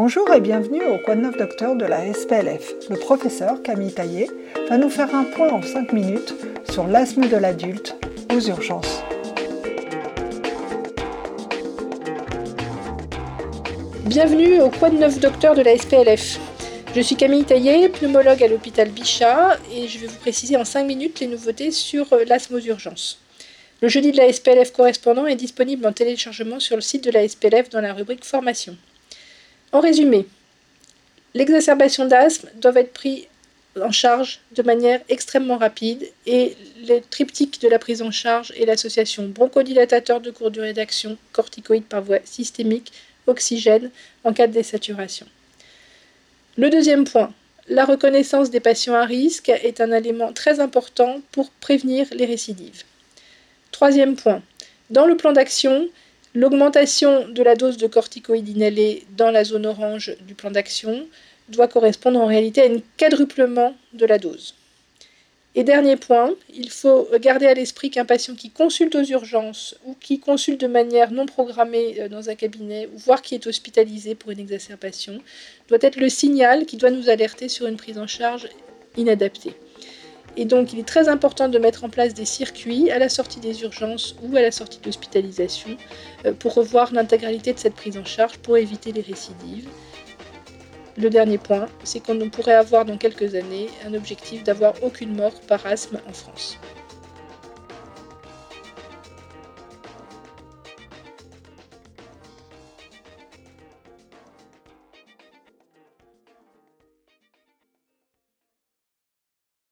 Bonjour et bienvenue au Quoi de neuf docteur de la SPLF. Le professeur Camille Taillé va nous faire un point en 5 minutes sur l'asthme de l'adulte aux urgences. Bienvenue au Quoi de neuf docteur de la SPLF. Je suis Camille Taillé, pneumologue à l'hôpital Bichat et je vais vous préciser en 5 minutes les nouveautés sur l'asthme aux urgences. Le jeudi de la SPLF correspondant est disponible en téléchargement sur le site de la SPLF dans la rubrique Formation. En résumé, l'exacerbation d'asthme doit être prise en charge de manière extrêmement rapide et le triptyque de la prise en charge est l'association bronchodilatateur de courte durée d'action, corticoïde par voie systémique, oxygène en cas de désaturation. Le deuxième point, la reconnaissance des patients à risque est un élément très important pour prévenir les récidives. Troisième point, dans le plan d'action, L'augmentation de la dose de corticoïdes inhalés dans la zone orange du plan d'action doit correspondre en réalité à un quadruplement de la dose. Et dernier point, il faut garder à l'esprit qu'un patient qui consulte aux urgences ou qui consulte de manière non programmée euh, dans un cabinet, voire qui est hospitalisé pour une exacerbation, doit être le signal qui doit nous alerter sur une prise en charge inadaptée. Et donc, il est très important de mettre en place des circuits à la sortie des urgences ou à la sortie de l'hospitalisation euh, pour revoir l'intégralité de cette prise en charge pour éviter les récidives. Le dernier point, c'est qu'on pourrait avoir dans quelques années un objectif d'avoir aucune mort par asthme en France.